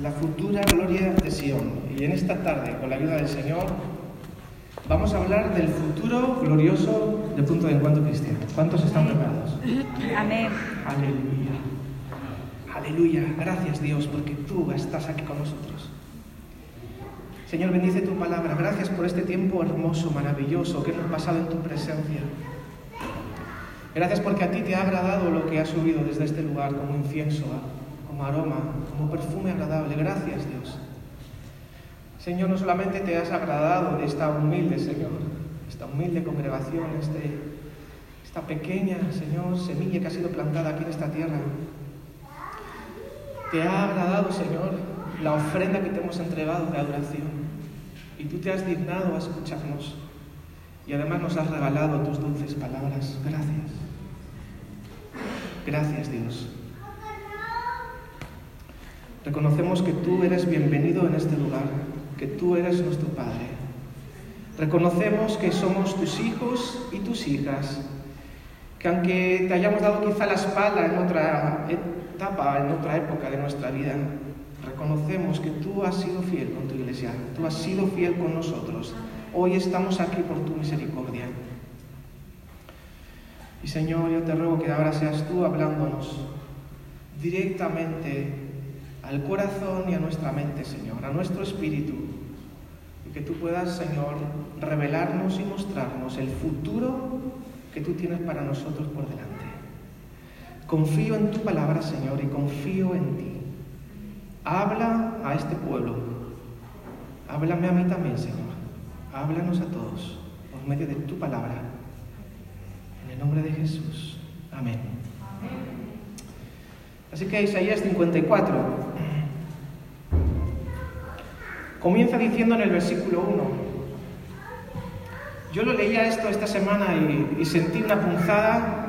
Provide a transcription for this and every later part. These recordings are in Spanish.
la futura gloria de Sion. Y en esta tarde, con la ayuda del Señor, vamos a hablar del futuro glorioso de Punto de Encuentro Cristiano. ¿Cuántos están preparados? Amén. Aleluya. Aleluya. Gracias Dios porque tú estás aquí con nosotros. Señor, bendice tu palabra. Gracias por este tiempo hermoso, maravilloso que hemos pasado en tu presencia. Gracias porque a ti te ha agradado lo que ha subido desde este lugar como incienso, como aroma, como perfume agradable. Gracias Dios. Señor, no solamente te has agradado de esta humilde, Señor, esta humilde congregación, este, esta pequeña, Señor, semilla que ha sido plantada aquí en esta tierra. Te ha agradado, Señor, la ofrenda que te hemos entregado de adoración. Y tú te has dignado a escucharnos. Y además nos has regalado tus dulces palabras. Gracias. Gracias, Dios. Reconocemos que tú eres bienvenido en este lugar, que tú eres nuestro Padre. Reconocemos que somos tus hijos y tus hijas, que aunque te hayamos dado quizá la espalda en otra etapa, en otra época de nuestra vida, reconocemos que tú has sido fiel con tu iglesia, tú has sido fiel con nosotros. Hoy estamos aquí por tu misericordia. Y Señor, yo te ruego que ahora seas tú hablándonos directamente al corazón y a nuestra mente, Señor, a nuestro espíritu. Y que tú puedas, Señor, revelarnos y mostrarnos el futuro que tú tienes para nosotros por delante. Confío en tu palabra, Señor, y confío en ti. Habla a este pueblo. Háblame a mí también, Señor. Háblanos a todos por medio de tu palabra. En el nombre de Jesús. Amén. Así que Isaías 54 comienza diciendo en el versículo 1. Yo lo leía esto esta semana y, sentí una punzada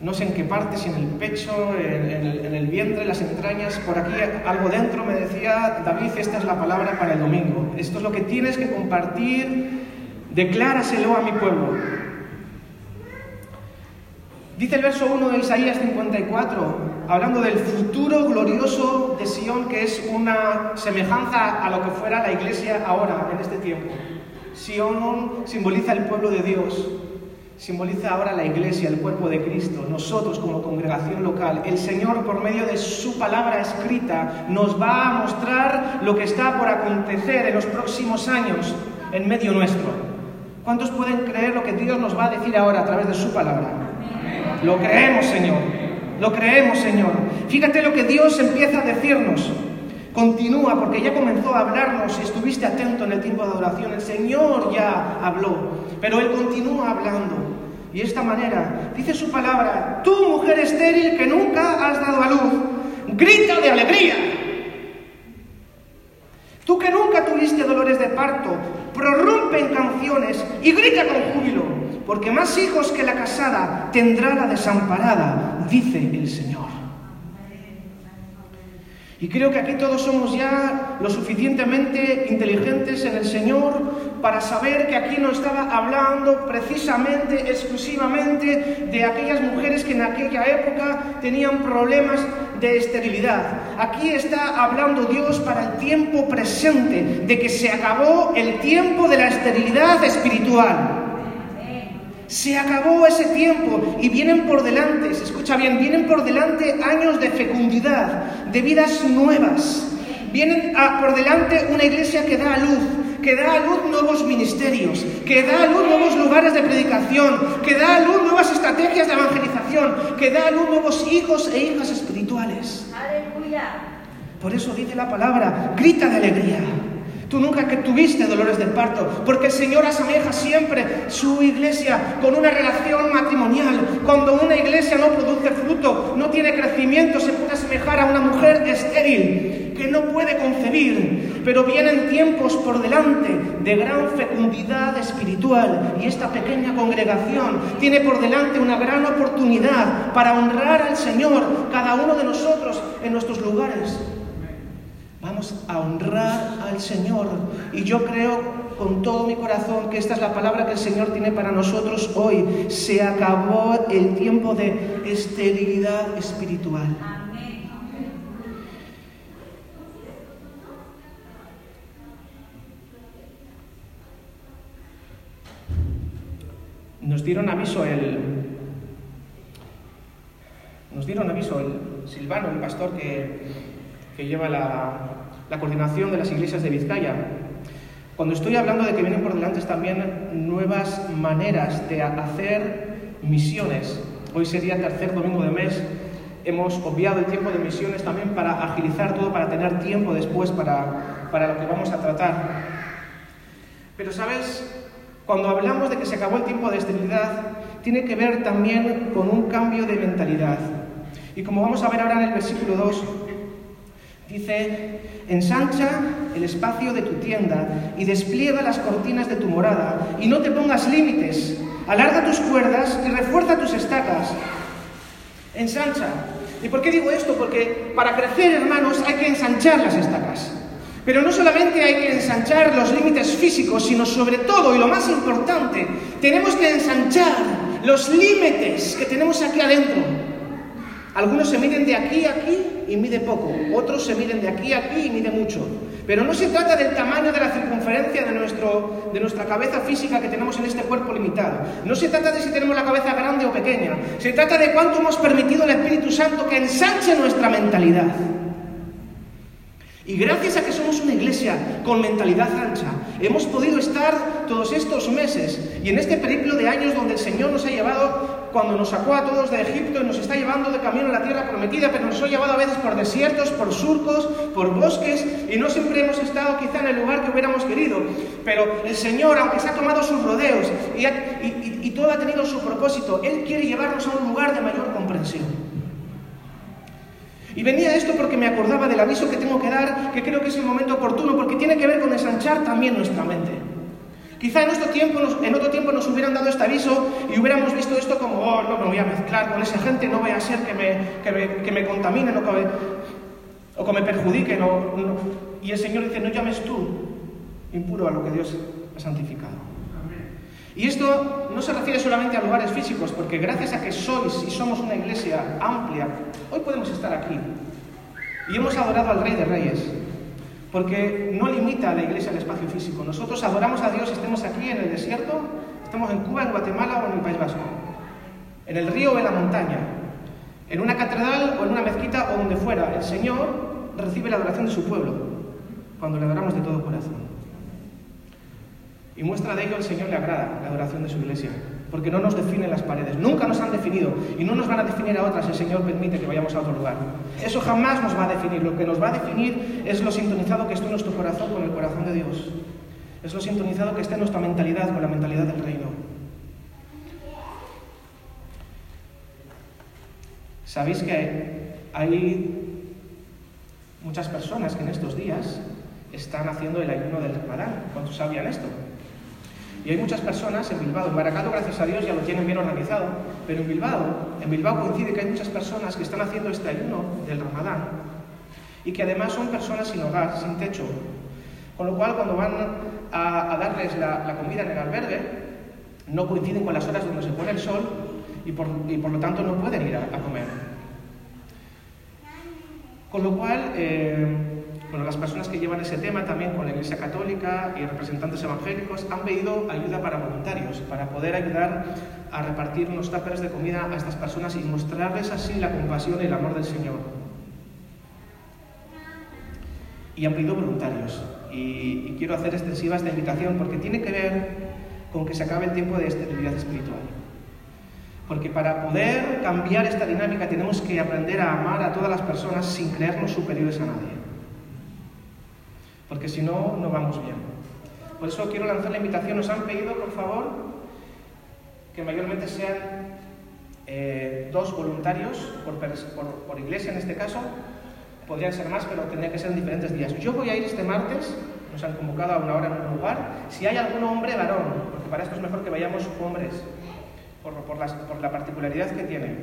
no sé en qué parte, si en el pecho, en, en, el, en, el, vientre, las entrañas, por aquí algo dentro me decía, David, esta es la palabra para el domingo, esto es lo que tienes que compartir, decláraselo a mi pueblo. Dice el verso 1 de Isaías 54, hablando del futuro glorioso de Sion, que es una semejanza a lo que fuera la iglesia ahora, en este tiempo. Sion simboliza el pueblo de Dios, simboliza ahora la iglesia, el cuerpo de Cristo, nosotros como congregación local. El Señor, por medio de su palabra escrita, nos va a mostrar lo que está por acontecer en los próximos años en medio nuestro. ¿Cuántos pueden creer lo que Dios nos va a decir ahora a través de su palabra? Lo creemos, Señor. Lo creemos, Señor. Fíjate lo que Dios empieza a decirnos. Continúa, porque ya comenzó a hablarnos y estuviste atento en el tiempo de adoración. El Señor ya habló, pero Él continúa hablando. Y de esta manera dice su palabra, tú mujer estéril que nunca has dado a luz, grita de alegría. Tú que nunca tuviste dolores de parto, prorrumpe en canciones y grita con júbilo, porque más hijos que la casada tendrá la desamparada, dice el Señor. Y creo que aquí todos somos ya lo suficientemente inteligentes en el Señor para saber que aquí no estaba hablando precisamente, exclusivamente de aquellas mujeres que en aquella época tenían problemas de esterilidad. Aquí está hablando Dios para el tiempo presente, de que se acabó el tiempo de la esterilidad espiritual. Se acabó ese tiempo y vienen por delante, se escucha bien, vienen por delante años de fecundidad, de vidas nuevas. Vienen por delante una iglesia que da a luz, que da a luz nuevos ministerios, que da a luz nuevos lugares de predicación, que da a luz nuevas estrategias de evangelización, que da a luz nuevos hijos e hijas espirituales. Aleluya. Por eso dice la palabra, grita de alegría. Tú nunca que tuviste dolores de parto, porque el Señor asemeja siempre su iglesia con una relación matrimonial. Cuando una iglesia no produce fruto, no tiene crecimiento, se puede asemejar a una mujer estéril que no puede concebir. Pero vienen tiempos por delante de gran fecundidad espiritual y esta pequeña congregación tiene por delante una gran oportunidad para honrar al Señor, cada uno de nosotros en nuestros lugares. Vamos a honrar al Señor. Y yo creo con todo mi corazón que esta es la palabra que el Señor tiene para nosotros hoy. Se acabó el tiempo de esterilidad espiritual. Nos dieron aviso el, nos dieron aviso el Silvano, el pastor que, que lleva la, la coordinación de las iglesias de Vizcaya. Cuando estoy hablando de que vienen por delante también nuevas maneras de hacer misiones, hoy sería tercer domingo de mes, hemos obviado el tiempo de misiones también para agilizar todo, para tener tiempo después para, para lo que vamos a tratar. Pero sabes, cuando hablamos de que se acabó el tiempo de esterilidad, tiene que ver también con un cambio de mentalidad. Y como vamos a ver ahora en el versículo 2, dice, ensancha el espacio de tu tienda y despliega las cortinas de tu morada y no te pongas límites, alarga tus cuerdas y refuerza tus estacas. Ensancha. ¿Y por qué digo esto? Porque para crecer, hermanos, hay que ensanchar las estacas. Pero no solamente hay que ensanchar los límites físicos, sino sobre todo, y lo más importante, tenemos que ensanchar los límites que tenemos aquí adentro. Algunos se miden de aquí a aquí y mide poco, otros se miden de aquí a aquí y mide mucho. Pero no se trata del tamaño de la circunferencia de, nuestro, de nuestra cabeza física que tenemos en este cuerpo limitado. No se trata de si tenemos la cabeza grande o pequeña. Se trata de cuánto hemos permitido al Espíritu Santo que ensanche nuestra mentalidad. Y gracias a que somos una iglesia con mentalidad ancha, hemos podido estar todos estos meses y en este periplo de años donde el Señor nos ha llevado, cuando nos sacó a todos de Egipto y nos está llevando de camino a la tierra prometida, pero nos ha llevado a veces por desiertos, por surcos, por bosques y no siempre hemos estado quizá en el lugar que hubiéramos querido. Pero el Señor, aunque se ha tomado sus rodeos y, y, todo ha tenido su propósito, Él quiere llevarnos a un lugar de mayor comprensión. Y venía esto porque me acordaba del aviso que tengo que dar, que creo que es el momento oportuno, porque tiene que ver con ensanchar también nuestra mente. Quizá en, otro tiempo nos, en otro tiempo nos hubieran dado este aviso y hubiéramos visto esto como, oh, no me voy a mezclar con esa gente, no voy a ser que me, que me, que me contaminen o que me, o que me perjudiquen. Y el Señor dice, no llames tú impuro a lo que Dios ha santificado. Y esto no se refiere solamente a lugares físicos, porque gracias a que sois y somos una iglesia amplia, hoy podemos estar aquí. Y hemos adorado al Rey de Reyes, porque no limita a la iglesia el espacio físico. Nosotros adoramos a Dios, estemos aquí en el desierto, estemos en Cuba, en Guatemala o en el País Vasco, en el río o en la montaña, en una catedral o en una mezquita o donde fuera. El Señor recibe la adoración de su pueblo cuando le adoramos de todo corazón. Y muestra de ello el Señor le agrada la adoración de su iglesia, porque no nos definen las paredes, nunca nos han definido y no nos van a definir a otras si el Señor permite que vayamos a otro lugar. Eso jamás nos va a definir, lo que nos va a definir es lo sintonizado que esté nuestro corazón con el corazón de Dios, es lo sintonizado que esté nuestra mentalidad con la mentalidad del reino. Sabéis que hay muchas personas que en estos días están haciendo el ayuno del Ramadán. ¿Cuántos sabían esto? Y hay muchas personas en Bilbao, en Baracaldo gracias a Dios ya lo tienen bien organizado, pero en Bilbao, en Bilbao coincide que hay muchas personas que están haciendo este ayuno del Ramadán y que además son personas sin hogar, sin techo. Con lo cual cuando van a, darles la, comida en el albergue, no coinciden con las horas donde se pone el sol y por, lo tanto no pueden ir a, comer. Con lo cual, eh, bueno, las personas que llevan ese tema también con la Iglesia Católica y representantes evangélicos han pedido ayuda para voluntarios, para poder ayudar a repartir unos tuppers de comida a estas personas y mostrarles así la compasión y el amor del Señor. Y han pedido voluntarios. Y, y quiero hacer extensiva esta invitación porque tiene que ver con que se acabe el tiempo de esterilidad espiritual. Porque para poder cambiar esta dinámica tenemos que aprender a amar a todas las personas sin creernos superiores a nadie porque si no, no vamos bien. Por eso quiero lanzar la invitación. Nos han pedido, por favor, que mayormente sean eh, dos voluntarios por, iglesia en este caso. Podrían ser más, pero tendría que ser en diferentes días. Yo voy a ir este martes, nos han convocado a una hora en un lugar. Si hay algún hombre varón, porque para esto es mejor que vayamos hombres, por, por la particularidad que tiene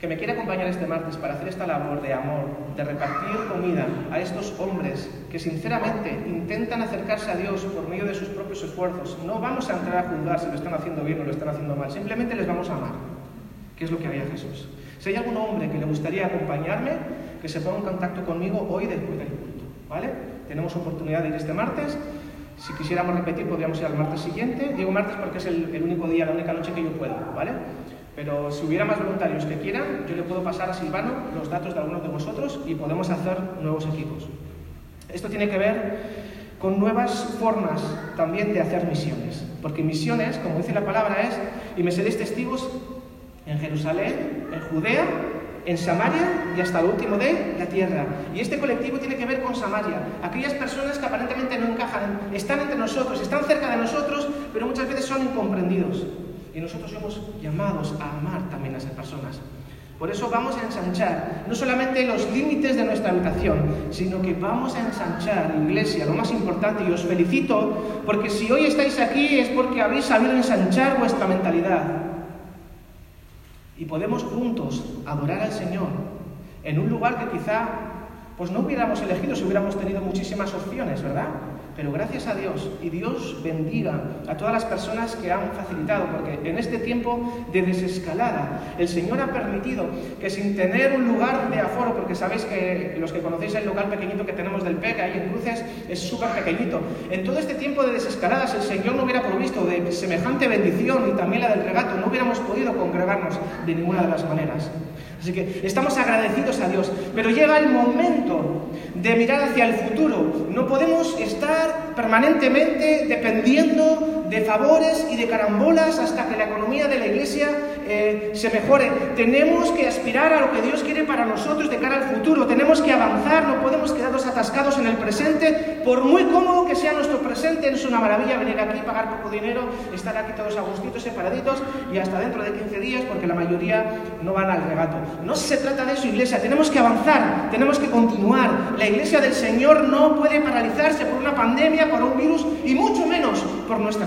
que me quiere acompañar este martes para hacer esta labor de amor, de repartir comida a estos hombres que sinceramente intentan acercarse a Dios por medio de sus propios esfuerzos, no vamos a entrar a juzgar si lo están haciendo bien o lo están haciendo mal, simplemente les vamos a amar, que es lo que haría Jesús. Si hay algún hombre que le gustaría acompañarme, que se ponga en contacto conmigo hoy después del culto, ¿vale? Tenemos oportunidad de ir este martes Si quisiéramos repetir, podríamos ir al martes siguiente. Digo martes porque es el, el único día, la única noche que yo puedo, ¿vale? Pero si hubiera más voluntarios que quieran, yo le puedo pasar a Silvano los datos de algunos de vosotros y podemos hacer nuevos equipos. Esto tiene que ver con nuevas formas también de hacer misiones. Porque misiones, como dice la palabra, es, y me seréis testigos en Jerusalén, en Judea, en Samaria y hasta lo último de la tierra. Y este colectivo tiene que ver con Samaria. Aquellas personas que aparentemente no encajan, están entre nosotros, están cerca de nosotros, pero muchas veces son incomprendidos. Y nosotros somos llamados a amar también a esas personas. Por eso vamos a ensanchar no solamente los límites de nuestra habitación, sino que vamos a ensanchar, iglesia, lo más importante, y os felicito, porque si hoy estáis aquí es porque habéis sabido ensanchar vuestra mentalidad. Y podemos juntos adorar al Señor en un lugar que quizá pues no hubiéramos elegido si hubiéramos tenido muchísimas opciones, ¿verdad? Pero gracias a Dios y Dios bendiga a todas las personas que han facilitado, porque en este tiempo de desescalada el Señor ha permitido que sin tener un lugar de aforo, porque sabéis que los que conocéis el local pequeñito que tenemos del PEC ahí en Cruces es súper pequeñito, en todo este tiempo de desescaladas el Señor no hubiera provisto de semejante bendición y también la del regato, no hubiéramos podido congregarnos de ninguna de las maneras. Así que estamos agradecidos a Dios, pero llega el momento de mirar hacia el futuro. No podemos estar permanentemente dependiendo de favores y de carambolas hasta que la economía de la Iglesia eh, se mejore. Tenemos que aspirar a lo que Dios quiere para nosotros de cara al futuro. Tenemos que avanzar, no podemos quedarnos atascados en el presente, por muy cómodo que sea nuestro presente. Es una maravilla venir aquí, pagar poco dinero, estar aquí todos agustitos, separaditos y hasta dentro de 15 días, porque la mayoría no van al regato. No se trata de eso, Iglesia. Tenemos que avanzar, tenemos que continuar. La Iglesia del Señor no puede paralizarse por una pandemia, por un virus y mucho menos por nuestra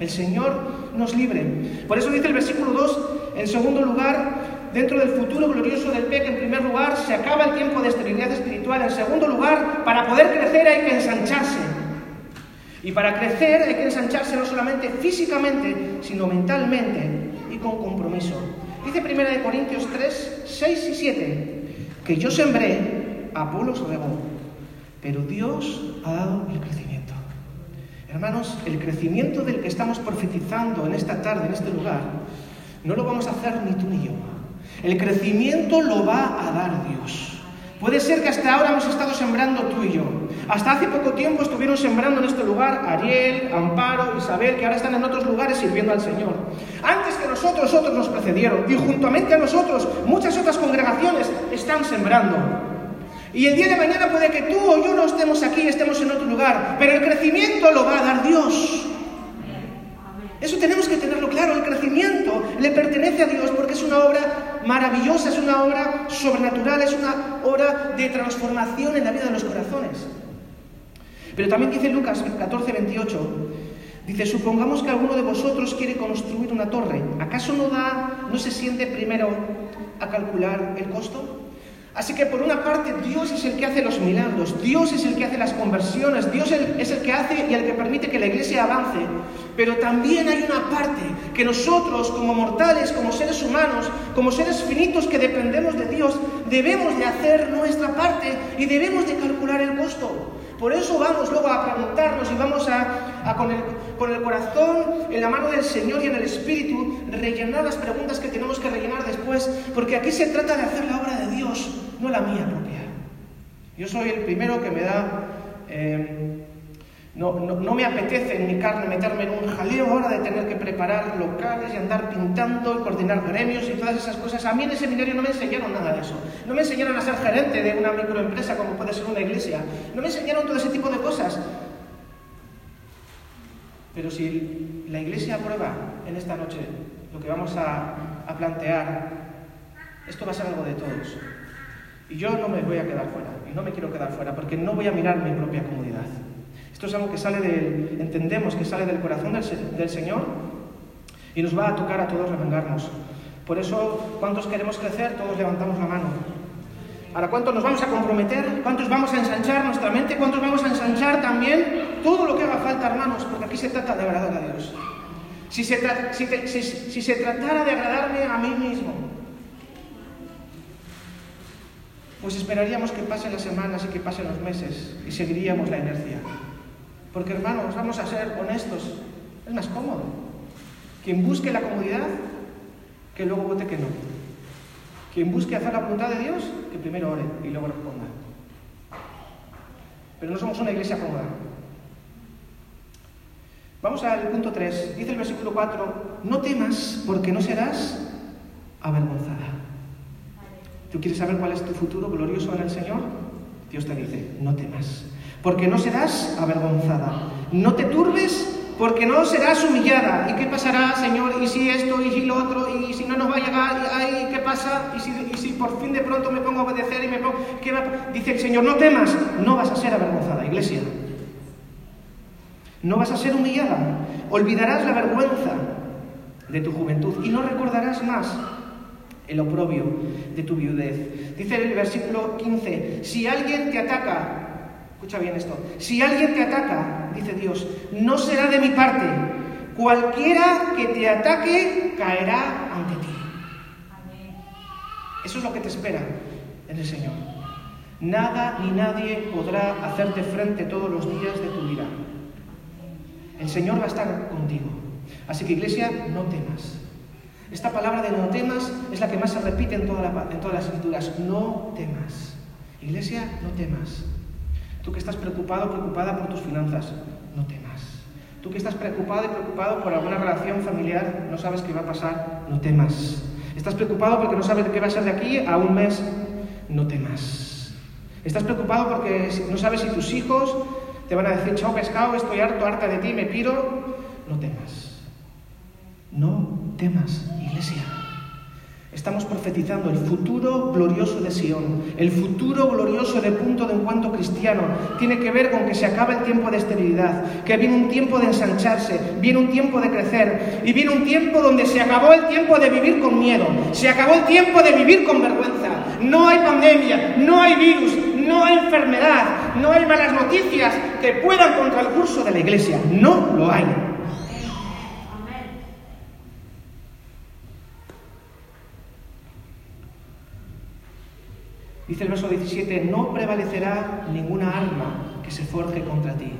El Señor nos libre. Por eso dice el versículo 2, en segundo lugar, dentro del futuro glorioso del PEC, en primer lugar, se acaba el tiempo de esterilidad espiritual. En segundo lugar, para poder crecer hay que ensancharse. Y para crecer hay que ensancharse no solamente físicamente, sino mentalmente y con compromiso. Dice 1 Corintios 3, 6 y 7, que yo sembré, Apolos regó, pero Dios ha dado. El crecimiento del que estamos profetizando en esta tarde, en este lugar, no lo vamos a hacer ni tú ni yo. El crecimiento lo va a dar Dios. Puede ser que hasta ahora hemos estado sembrando tú y yo. Hasta hace poco tiempo estuvieron sembrando en este lugar Ariel, Amparo, Isabel, que ahora están en otros lugares sirviendo al Señor. Antes que nosotros, otros nos precedieron. Y juntamente a nosotros, muchas otras congregaciones están sembrando. Y el día de mañana puede que tú o yo no estemos aquí, estemos en otro lugar, pero el crecimiento lo va a dar Dios. Eso tenemos que tenerlo claro, el crecimiento le pertenece a Dios porque es una obra maravillosa, es una obra sobrenatural, es una obra de transformación en la vida de los corazones. Pero también dice Lucas 14, 28, dice, supongamos que alguno de vosotros quiere construir una torre, ¿acaso no da, no se siente primero a calcular el costo? Así que por una parte Dios es el que hace los milagros, Dios es el que hace las conversiones, Dios es el que hace y el que permite que la iglesia avance. Pero también hay una parte que nosotros como mortales, como seres humanos, como seres finitos que dependemos de Dios, debemos de hacer nuestra parte y debemos de calcular el costo. Por eso vamos luego a preguntarnos y vamos a, con, el, corazón en la mano del Señor y en el Espíritu rellenar las preguntas que tenemos que rellenar después, porque aquí se trata de hacer la obra de no la mía propia. Yo soy el primero que me da... Eh, no, no, me apetece en mi carne meterme en un jaleo ahora de tener que preparar locales y andar pintando y coordinar gremios y todas esas cosas. A mí en el seminario no me enseñaron nada de eso. No me enseñaron a ser gerente de una microempresa como puede ser una iglesia. No me enseñaron todo ese tipo de cosas. Pero si la iglesia aprueba en esta noche lo que vamos a, a plantear, esto va a ser algo de todos. Y yo no me voy a quedar fuera, y no me quiero quedar fuera, porque no voy a mirar mi propia comodidad. Esto es algo que sale del, entendemos que sale del corazón del, Señor y nos va a tocar a todos remangarnos. Por eso, ¿cuántos queremos crecer? Todos levantamos la mano. Ahora, ¿cuántos nos vamos a comprometer? ¿Cuántos vamos a ensanchar nuestra mente? ¿Cuántos vamos a ensanchar también todo lo que haga falta, hermanos? Porque aquí se trata de agradar a Dios. Si se, si se tratara de agradarme a mí mismo, pues esperaríamos que pasen las semanas y que pasen los meses y seguiríamos la inercia. Porque hermanos, vamos a ser honestos, es más cómodo. Quien busque la comodidad, que luego vote que no. Quien busque hacer la voluntad de Dios, que primero ore y luego responda. Pero no somos una iglesia cómoda. Vamos al punto 3. Dice el versículo 4, no temas porque no serás avergonzada. ¿Tú quieres saber cuál es tu futuro glorioso en el Señor? Dios te dice, no temas, porque no serás avergonzada. No te turbes porque no serás humillada. ¿Y qué pasará, Señor? ¿Y si esto? ¿Y si lo otro? ¿Y si no nos va a llegar? ¿Y qué pasa? ¿Y si, por fin de pronto me pongo a obedecer y me pongo... ¿Qué Dice el Señor, no temas, no vas a ser avergonzada, iglesia. No vas a ser humillada. Olvidarás la vergüenza de tu juventud y no recordarás más el oprobio de tu viudez. Dice el versículo 15, si alguien te ataca, escucha bien esto, si alguien te ataca, dice Dios, no será de mi parte, cualquiera que te ataque caerá ante ti. Eso es lo que te espera en el Señor. Nada ni nadie podrá hacerte frente todos los días de tu vida. El Señor va a estar contigo. Así que iglesia, no temas. Esta palabra de no temas es la que más se repite en, todas las escrituras. No temas. Iglesia, no temas. Tú que estás preocupado, preocupada por tus finanzas, no temas. Tú que estás preocupado y preocupado por alguna relación familiar, no sabes qué va a pasar, no temas. Estás preocupado porque no sabes qué va a ser de aquí a un mes, no temas. Estás preocupado porque no sabes si tus hijos te van a decir, chao pescado, estoy harto, harta de ti, me piro. No temas. No temas, iglesia. Estamos profetizando el futuro glorioso de Sion, el futuro glorioso de punto de encuentro cristiano. Tiene que ver con que se acaba el tiempo de esterilidad, que viene un tiempo de ensancharse, viene un tiempo de crecer y viene un tiempo donde se acabó el tiempo de vivir con miedo, se acabó el tiempo de vivir con vergüenza. No hay pandemia, no hay virus, no hay enfermedad, no hay malas noticias que puedan contra el curso de la iglesia. No lo hay. Dice el verso 17, no prevalecerá ninguna arma que se forje contra ti.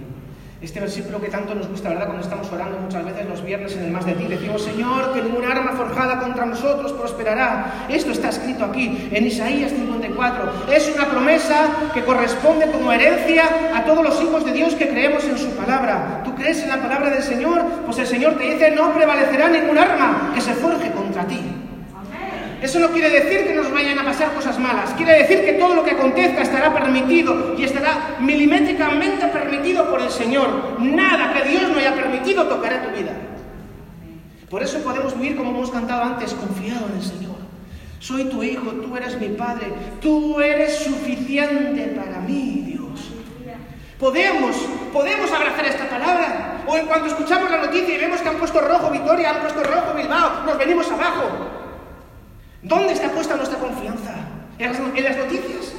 Este versículo que tanto nos gusta, ¿verdad? Cuando estamos orando muchas veces los viernes en el más de ti, decimos, Señor, que ninguna arma forjada contra nosotros prosperará. Esto está escrito aquí, en Isaías 54. Es una promesa que corresponde como herencia a todos los hijos de Dios que creemos en su palabra. ¿Tú crees en la palabra del Señor? Pues el Señor te dice, no prevalecerá ningún arma que se forje contra ti. Eso no quiere decir que nos vayan a pasar cosas malas, quiere decir que todo lo que acontezca estará permitido y estará milimétricamente permitido por el Señor. Nada que Dios no haya permitido tocará tu vida. Por eso podemos vivir como hemos cantado antes, confiado en el Señor. Soy tu hijo, tú eres mi padre, tú eres suficiente para mí, Dios. Podemos, podemos abrazar esta palabra. O en cuanto escuchamos la noticia y vemos que han puesto rojo Vitoria, han puesto rojo Bilbao, nos venimos abajo. ¿Dónde está puesta nuestra confianza? ¿En las, noticias?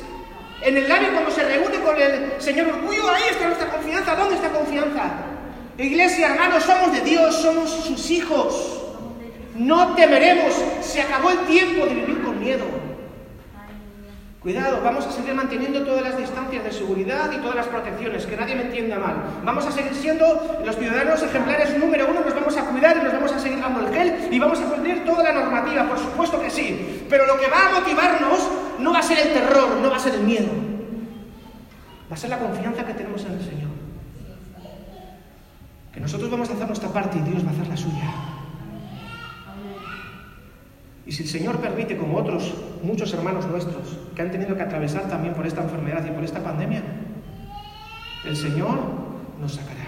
¿En el labio cuando se reúne con el Señor Orgullo? Ahí está nuestra confianza. ¿Dónde está confianza? Iglesia, hermanos, somos de Dios, somos sus hijos. No temeremos. Se acabó el tiempo de vivir con miedo. Cuidado, vamos a seguir manteniendo todas las distancias de seguridad y todas las protecciones, que nadie me entienda mal. Vamos a seguir siendo los ciudadanos ejemplares número uno, nos vamos a cuidar y nos vamos a seguir dando el gel y vamos a cumplir toda la normativa, por supuesto que sí. Pero lo que va a motivarnos no va a ser el terror, no va a ser el miedo. Va a ser la confianza que tenemos en el Señor. Que nosotros vamos a hacer nuestra parte y Dios va a hacer la suya. Y si el Señor permite, como otros muchos hermanos nuestros, que han tenido que atravesar también por esta enfermedad y por esta pandemia, el Señor nos sacará.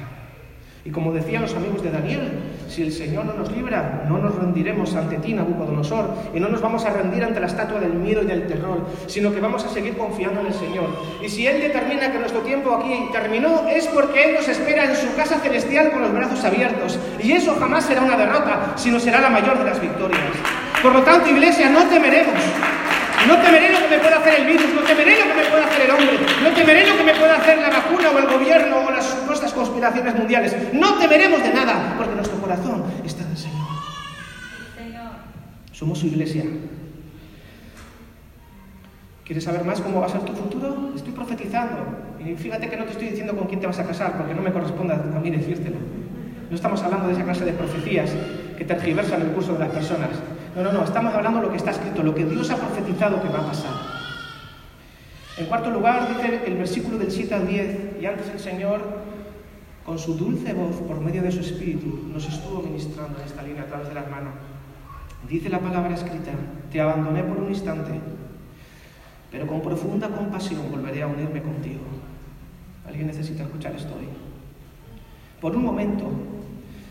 Y como decían los amigos de Daniel, si el Señor no nos libra, no nos rendiremos ante ti, Nabucodonosor, y no nos vamos a rendir ante la estatua del miedo y del terror, sino que vino a seguir confiando en el Señor. Y si Él determina que nuestro tiempo aquí terminó, es porque Él nos espera en su casa celestial con los brazos abiertos. Y eso jamás será una derrota, sino será la mayor de las victorias. Por lo tanto, iglesia, no temeremos. No temeré lo que me pueda hacer el virus, no temeré lo que me pueda hacer el hombre, no temeré lo que me pueda hacer la vacuna o el gobierno o las supuestas conspiraciones mundiales. No temeremos de nada, porque nuestro corazón está en el Señor. Somos su iglesia. ¿Quieres saber más cómo va a ser tu futuro? Estoy profetizando Y fíjate que no te estoy diciendo con quién te vas a casar, porque no me corresponde a mí decírtelo. No estamos hablando de esa clase de profecías que tergiversan el curso de las personas. No, no, no, estamos hablando de lo que está escrito, lo que Dios ha profetizado que va a pasar. En cuarto lugar, dice el versículo del 7 al 10, y antes el Señor, con su dulce voz, por medio de su espíritu, nos estuvo ministrando en esta línea a través de la hermana. Dice la palabra escrita, te abandoné por un instante, pero con profunda compasión volveré a unirme contigo. ¿Alguien necesita escuchar esto hoy? Por un momento,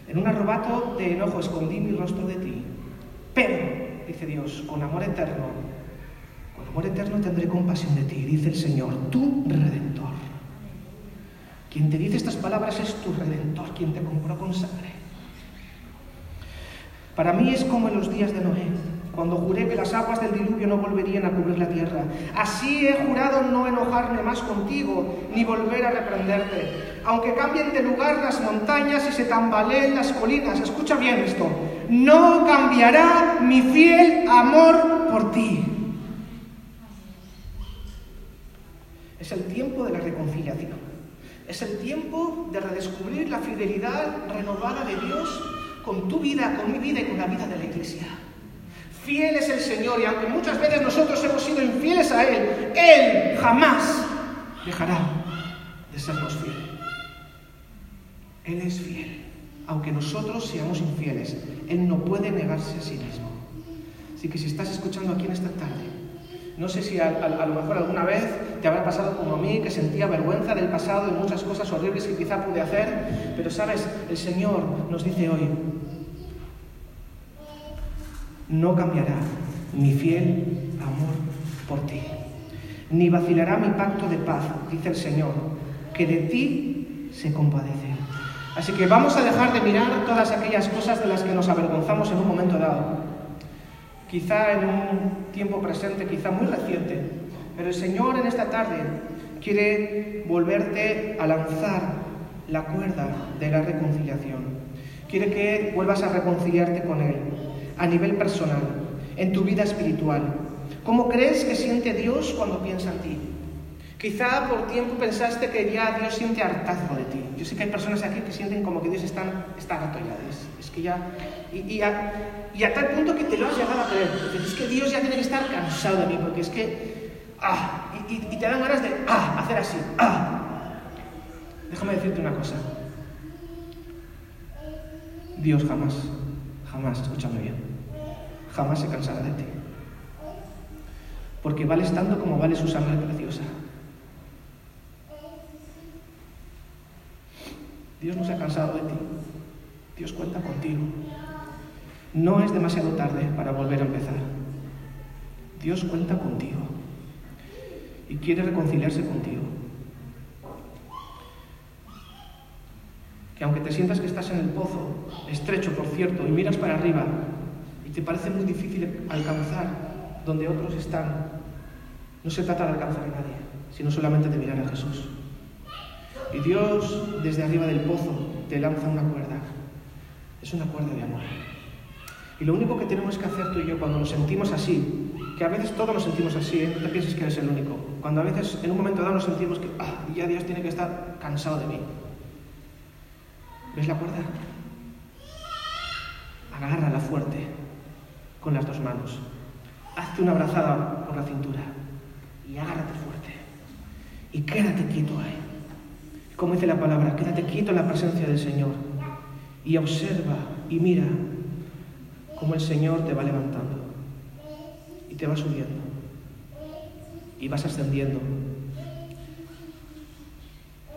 en un arrobato de enojo escondí mi rostro de ti, pero, dice Dios, con amor eterno, con amor eterno tendré compasión de ti, dice el Señor, tu redentor. Quien te dice estas palabras es tu redentor, quien te compró con sangre. Para mí es como en los días de Noé, cuando juré que las aguas del diluvio no volverían a cubrir la tierra. Así he jurado no enojarme más contigo, ni volver a reprenderte. Aunque cambien de lugar las montañas y se tambaleen las colinas, escucha bien esto, no cambiará mi fiel amor por ti. Es el tiempo de la reconciliación. Es el tiempo de redescubrir la fidelidad renovada de Dios con tu vida, con mi vida y con la vida de la iglesia. Fiel es el Señor y aunque muchas veces nosotros hemos sido infieles a Él, Él jamás dejará de sernos fiel. Él es fiel. Aunque nosotros seamos infieles, Él no puede negarse a sí mismo. Así que si estás escuchando aquí en esta tarde, no sé si a, lo mejor alguna vez te habrá pasado como a mí, que sentía vergüenza del pasado y muchas cosas horribles que quizá pude hacer, pero sabes, el Señor nos dice hoy, no cambiará mi fiel amor por ti, ni vacilará mi pacto de paz, dice el Señor, que de ti se compadece. Así que vamos a dejar de mirar todas aquellas cosas de las que nos avergonzamos en un momento dado, quizá en un tiempo presente, quizá muy reciente, pero el Señor en esta tarde quiere volverte a lanzar la cuerda de la reconciliación. Quiere que vuelvas a reconciliarte con Él a nivel personal, en tu vida espiritual. ¿Cómo crees que siente Dios cuando piensa en ti? Quizá por tiempo pensaste que ya Dios siente hartazgo de ti. Yo sé que hay personas aquí que sienten como que Dios está, está harto ya. Es, es que ya... Y, y, a, y, a, tal punto que te lo has llegado a creer. Es que Dios ya tiene que estar cansado de mí, porque es que... Ah, y, te dan ganas de... Ah, hacer así. Ah. Déjame decirte una cosa. Dios jamás, jamás, escúchame bien, jamás se cansará de ti. Porque vales tanto como vale su sangre preciosa. Dios no se ha cansado de ti. Dios cuenta contigo. No es demasiado tarde para volver a empezar. Dios cuenta contigo y quiere reconciliarse contigo. Que aunque te sientas que estás en el pozo, estrecho por cierto, y miras para arriba y te parece muy difícil alcanzar donde otros están, no se trata de alcanzar a nadie, sino solamente de mirar a Jesús. Y Dios desde arriba del pozo te lanza una cuerda. Es una cuerda de amor. Y lo único que tenemos que hacer tú y yo cuando nos sentimos así, que a veces todos nos sentimos así, ¿eh? no te pienses que eres el único. Cuando a veces en un momento dado nos sentimos que ah, ya Dios tiene que estar cansado de mí. ¿Ves la cuerda? Agárrala fuerte con las dos manos. Hazte una abrazada por la cintura y agárrate fuerte. Y quédate quieto ahí como dice la palabra, quédate quieto en la presencia del Señor y observa y mira cómo el Señor te va levantando y te va subiendo y vas ascendiendo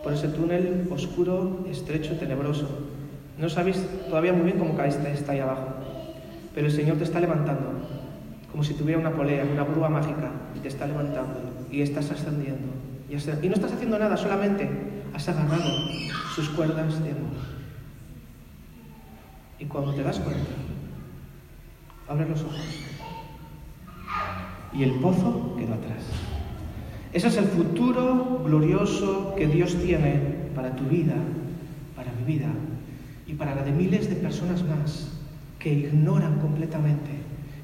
por ese túnel oscuro, estrecho, tenebroso. No sabéis todavía muy bien cómo caíste está ahí abajo, pero el Señor te está levantando como si tuviera una polea, una grúa mágica y te está levantando y estás ascendiendo. Y no estás haciendo nada, solamente has agarrado sus cuerdas de amor. Y cuando te das cuenta, abres los ojos y el pozo quedó atrás. Ese es el futuro glorioso que Dios tiene para tu vida, para mi vida y para la de miles de personas más que ignoran completamente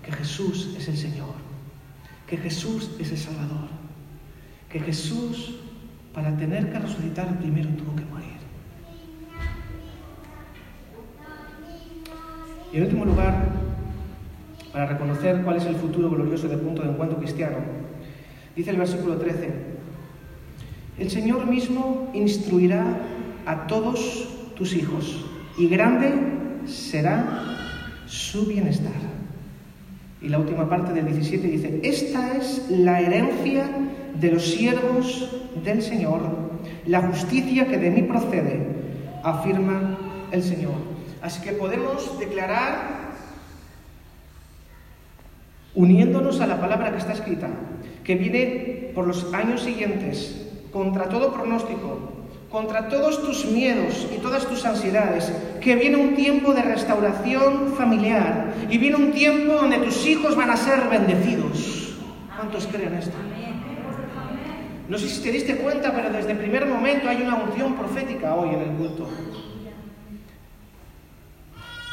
que Jesús es el Señor, que Jesús es el Salvador, que Jesús para tener que resucitar primero tuvo que morir. Y en último lugar, para reconocer cuál es el futuro glorioso del punto de encuentro cristiano, dice el versículo 13, el Señor mismo instruirá a todos tus hijos y grande será su bienestar. Y la última parte del 17 dice, esta es la herencia de los siervos del Señor, la justicia que de mí procede, afirma el Señor. Así que podemos declarar, uniéndonos a la palabra que está escrita, que viene por los años siguientes, contra todo pronóstico, contra todos tus miedos y todas tus ansiedades, que viene un tiempo de restauración familiar y viene un tiempo donde tus hijos van a ser bendecidos. ¿Cuántos creen esto? No sé si te diste cuenta, pero desde el primer momento hay una unción profética hoy en el culto.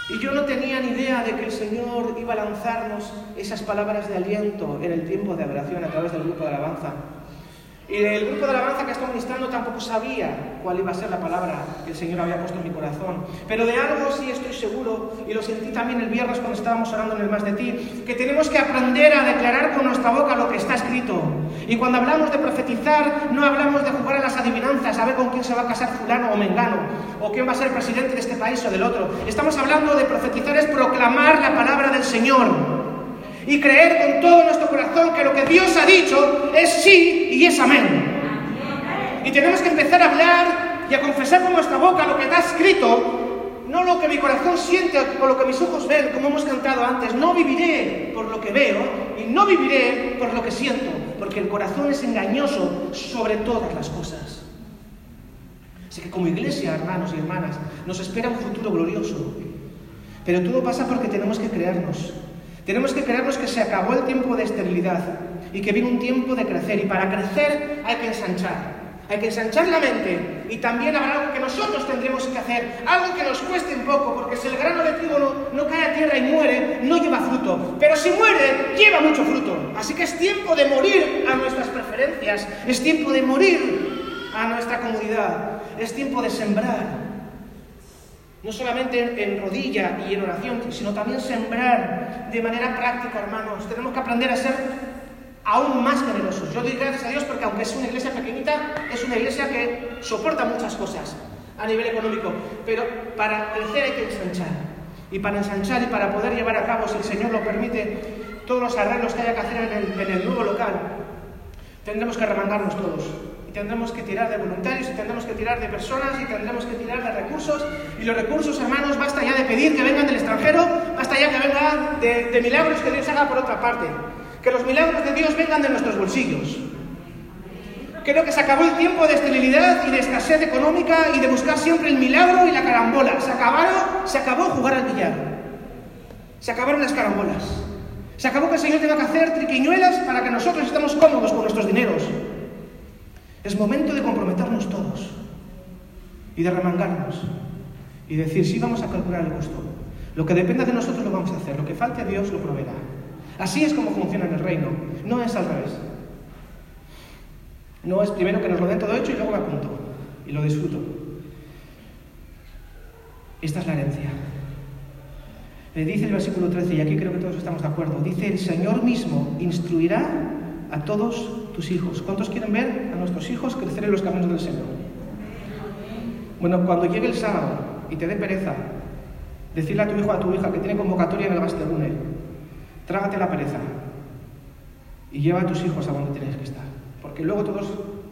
Y yo no tenía ni idea de que el Señor iba a lanzarnos esas palabras de aliento en el tiempo de adoración a través del grupo de alabanza. Y el grupo de alabanza que estaba ministrando tampoco sabía cuál iba a ser la palabra que el Señor había puesto en mi corazón. Pero de algo sí estoy seguro, y lo sentí también el viernes cuando estábamos orando en el Más de Ti, que tenemos que aprender a declarar con nuestra boca lo que está escrito. Y cuando hablamos de profetizar, no hablamos de jugar a las adivinanzas, a ver con quién se va a casar fulano o mengano, o quién va a ser presidente de este país o del otro. Estamos hablando de profetizar es proclamar la palabra del Señor y creer con todo nuestro corazón que lo que Dios ha dicho es sí y es amén. Y tenemos que empezar a hablar y a confesar con nuestra boca lo que está escrito, no lo que mi corazón siente o lo que mis ojos ven, como hemos cantado antes. No viviré por lo que veo y no viviré por lo que siento, porque el corazón es engañoso sobre todas las cosas. Así que como iglesia, hermanos y hermanas, nos espera un futuro glorioso. Pero todo pasa porque tenemos que creernos. Tenemos que creernos que se acabó el tiempo de esterilidad y que viene un tiempo de crecer. Y para crecer hay que ensanchar. Hay que ensanchar la mente y también habrá algo que nosotros tendremos que hacer, algo que nos cueste un poco, porque si el grano de trigo no, no, cae a tierra y muere, no lleva fruto. Pero si muere, lleva mucho fruto. Así que es tiempo de morir a nuestras preferencias, es tiempo de morir a nuestra comodidad, es tiempo de sembrar, no solamente en rodilla y en oración, sino también sembrar de manera práctica, hermanos. Tenemos que aprender a ser aún más generosos. Yo doy gracias a Dios porque aunque es una iglesia pequeñita, es una iglesia que soporta muchas cosas a nivel económico. Pero para crecer hay que ensanchar. Y para ensanchar y para poder llevar a cabo, si el Señor lo permite, todos los arreglos que haya que hacer en el, en el nuevo local, tendremos que remangarnos todos tendremos que tirar de voluntarios y tendremos que tirar de personas y tendremos que tirar de recursos. Y los recursos, hermanos, basta ya de pedir que vengan del extranjero, basta ya que vengan de, milagros que Dios haga por otra parte. Que los milagros de Dios vengan de nuestros bolsillos. Creo que se acabó el tiempo de esterilidad y de escasez económica y de buscar siempre el milagro y la carambola. Se, acabaron, se acabó jugar al billar. Se acabaron las carambolas. Se acabó que el Señor tenga que hacer triquiñuelas para que nosotros estemos cómodos con nuestros dineros. Es momento de comprometernos todos y de remangarnos y decir, sí vamos a calcular el costo. Lo que dependa de nosotros lo vamos a hacer, lo que falte a Dios lo proveerá. Así es como funciona en el reino, no es al revés. No es primero que nos lo den todo hecho y luego me apunto y lo disfruto. Esta es la herencia. Le dice el versículo 13, y aquí creo que todos estamos de acuerdo, dice, el Señor mismo instruirá a todos tus hijos. ¿Cuántos quieren ver a nuestros hijos crecer en los caminos del Señor? Bueno, cuando llegue el sábado y te dé pereza, decirle a tu hijo o a tu hija que tiene convocatoria en el Gastegune, trágate la pereza y lleva a tus hijos a donde tienes que estar. Porque luego todos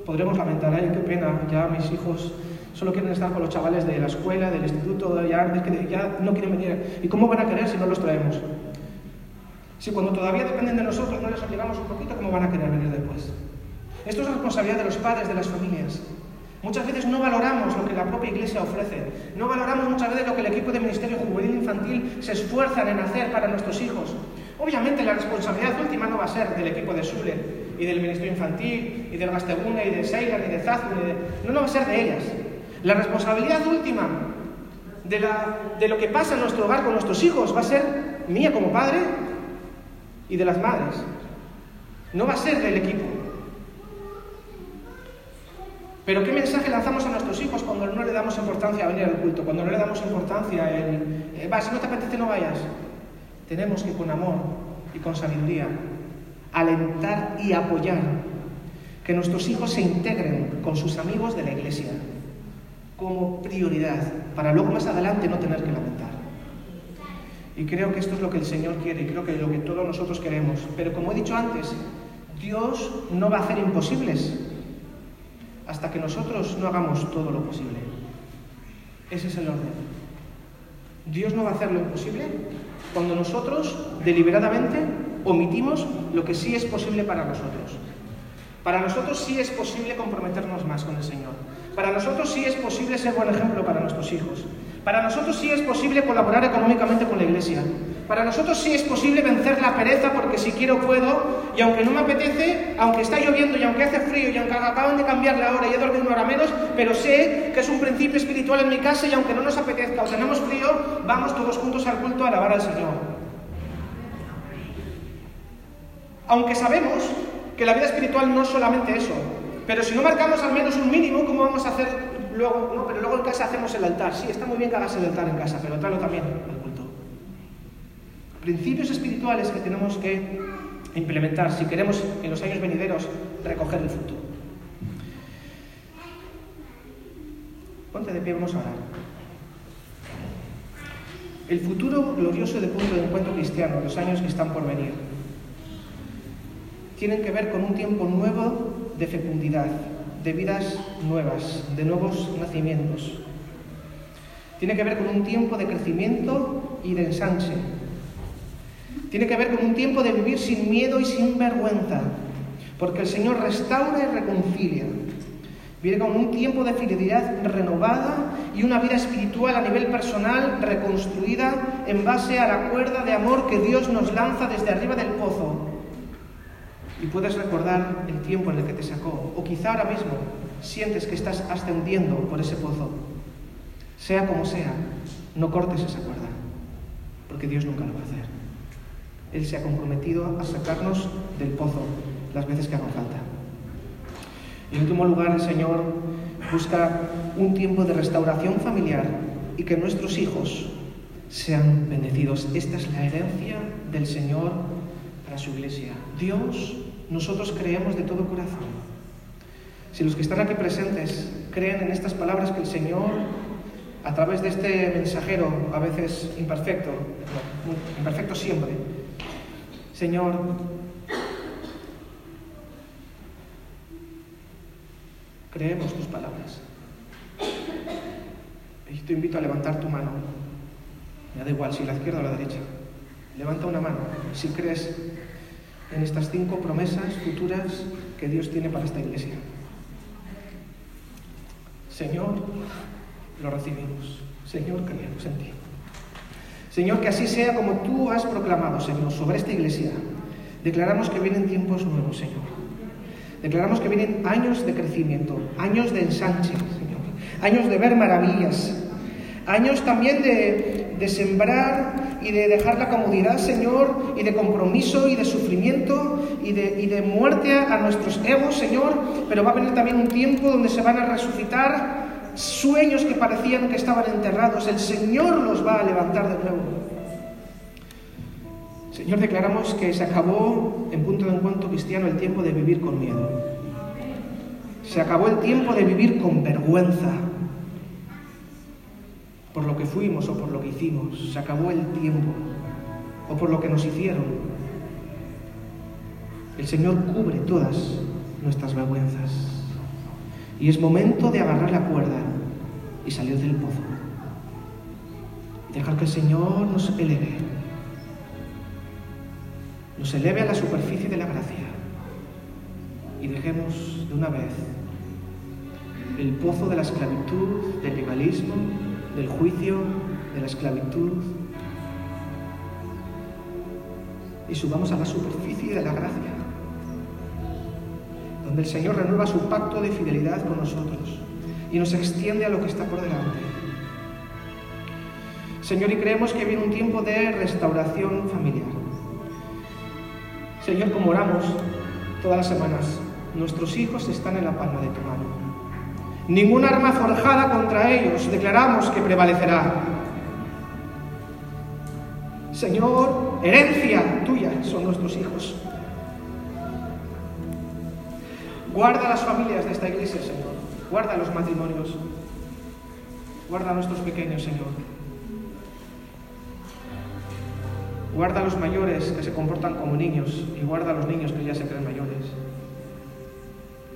podremos lamentar, ay, qué pena, ya mis hijos solo quieren estar con los chavales de la escuela, del instituto, ya, ya no quieren venir. ¿Y cómo van a querer si no los traemos? Si cuando todavía dependen de nosotros no les obligamos un poquito, ¿cómo van a querer venir después? Esto es responsabilidad de los padres, de las familias. Muchas veces no valoramos lo que la propia iglesia ofrece. No valoramos muchas veces lo que el equipo de Ministerio Juvenil Infantil se esfuerzan en hacer para nuestros hijos. Obviamente la responsabilidad última no va a ser del equipo de Sule y del Ministerio Infantil y del Gasteguna y de Seilan y de Zazu. No, no va a ser de ellas. La responsabilidad última de, de lo que pasa en nuestro hogar con nuestros hijos va a ser mía como padre y de las madres. No va a ser del equipo. Pero ¿qué mensaje lanzamos a nuestros hijos cuando no le damos importancia a venir al culto? Cuando no le damos importancia en, eh, va, si no te apetece no vayas. Tenemos que con amor y con sabiduría alentar y apoyar que nuestros hijos se integren con sus amigos de la iglesia como prioridad para luego más adelante no tener que lamentar. Y creo que esto es lo que el Señor quiere y creo que es lo que todos nosotros queremos. Pero como he dicho antes, Dios no va a hacer imposibles hasta que nosotros no hagamos todo lo posible. Ese es el orden. Dios no va a hacer lo imposible cuando nosotros deliberadamente omitimos lo que sí es posible para nosotros. Para nosotros sí es posible comprometernos más con el Señor. Para nosotros sí es posible ser buen ejemplo para nuestros hijos. Para nosotros sí es posible colaborar económicamente con la Iglesia. Para nosotros sí es posible vencer la pereza porque si quiero puedo y aunque no me apetece, aunque está lloviendo y aunque hace frío y aunque acaban de cambiar la hora y he dormido una hora menos, pero sé que es un principio espiritual en mi casa y aunque no nos apetezca o tenemos frío, vamos todos juntos al culto a alabar al Señor. Aunque sabemos que la vida espiritual no es solamente eso, pero si no marcamos al menos un mínimo, ¿cómo vamos a hacer luego? No, pero luego en casa hacemos el altar. Sí, está muy bien que hagas el altar en casa, pero tráelo también al culto. Principios espirituales que tenemos que implementar si queremos en los años venideros recoger el fruto. Ponte de pie, vamos a orar. El futuro glorioso de punto de encuentro cristiano, los años que están por venir, tienen que ver con un tiempo nuevo de fecundidad, de vidas nuevas, de nuevos nacimientos. Tiene que ver con un tiempo de crecimiento y de ensanche. Tiene que ver con un tiempo de vivir sin miedo y sin vergüenza, porque el Señor restaura y reconcilia. Viene con un tiempo de fidelidad renovada y una vida espiritual a nivel personal reconstruida en base a la cuerda de amor que Dios nos lanza desde arriba del pozo y puedes recordar el tiempo en el que te sacó. O quizá ahora mismo sientes que estás ascendiendo por ese pozo. Sea como sea, no cortes esa cuerda, porque Dios nunca lo va a hacer. Él se ha comprometido a sacarnos del pozo las veces que haga falta. En último lugar, el Señor busca un tiempo de restauración familiar y que nuestros hijos sean bendecidos. Esta es la herencia del Señor para su iglesia. Dios nosotros creemos de todo corazón. Si los que están aquí presentes creen en estas palabras que el Señor, a través de este mensajero, a veces imperfecto, imperfecto siempre, Señor, creemos tus palabras. Y te invito a levantar tu mano. Me da igual si la izquierda o la derecha. Levanta una mano si crees en estas cinco promesas futuras que Dios tiene para esta iglesia. Señor, lo recibimos. Señor, creemos en ti. Señor, que así sea como tú has proclamado, Señor, sobre esta iglesia. Declaramos que vienen tiempos nuevos, Señor. Declaramos que vienen años de crecimiento, años de ensanche, Señor. Años de ver maravillas. Años también de, de sembrar y de dejar la comodidad, Señor, y de compromiso y de sufrimiento y de, y de muerte a nuestros egos, Señor, pero va a venir también un tiempo donde se van a resucitar sueños que parecían que estaban enterrados. El Señor los va a levantar de nuevo. Señor, declaramos que se acabó en punto de encuentro cristiano el tiempo de vivir con miedo. Se acabó el tiempo de vivir con vergüenza por lo que fuimos o por lo que hicimos, se acabó el tiempo, o por lo que nos hicieron. El Señor cubre todas nuestras vergüenzas. Y es momento de agarrar la cuerda y salir del pozo. Dejar que el Señor nos eleve. Nos eleve a la superficie de la gracia. Y dejemos de una vez el pozo de la esclavitud, del legalismo, del juicio, de la esclavitud, y subamos a la superficie de la gracia, donde el Señor renueva su pacto de fidelidad con nosotros y nos extiende a lo que está por delante. Señor, y creemos que viene un tiempo de restauración familiar. Señor, como oramos todas las semanas, nuestros hijos están en la palma de tu mano. Ningún arma forjada contra ellos declaramos que prevalecerá. Señor, herencia tuya son nuestros hijos. Guarda las familias de esta iglesia, Señor. Guarda los matrimonios. Guarda a nuestros pequeños, Señor. Guarda a los mayores que se comportan como niños y guarda a los niños que ya se creen mayores.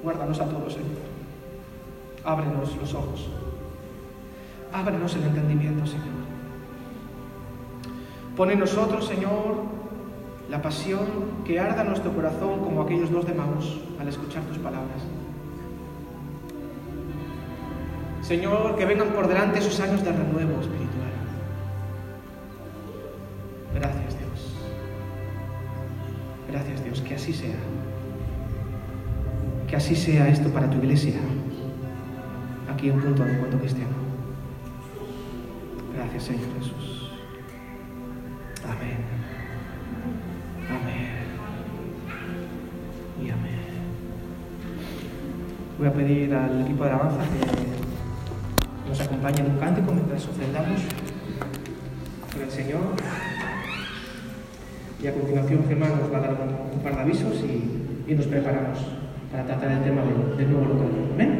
Guárdanos a todos, Señor. Ábrenos los ojos. Ábrenos el entendimiento, Señor. Pone en nosotros, Señor, la pasión que arda en nuestro corazón como aquellos dos de Maús al escuchar tus palabras. Señor, que vengan por delante esos años de renuevo espiritual. Gracias, Dios. Gracias, Dios, que así sea. Que así sea esto para tu iglesia, aquí en Punto de Encuentro Cristiano. Gracias, Señor Jesús. Amén. Amén. Y amén. Voy a pedir al equipo de alabanza que nos acompañe en un cántico mientras ofrendamos por el Señor. Y a continuación Gemma nos va a dar un, un par de avisos y, y nos preparamos para tratar el tema del, del nuevo local. Amén.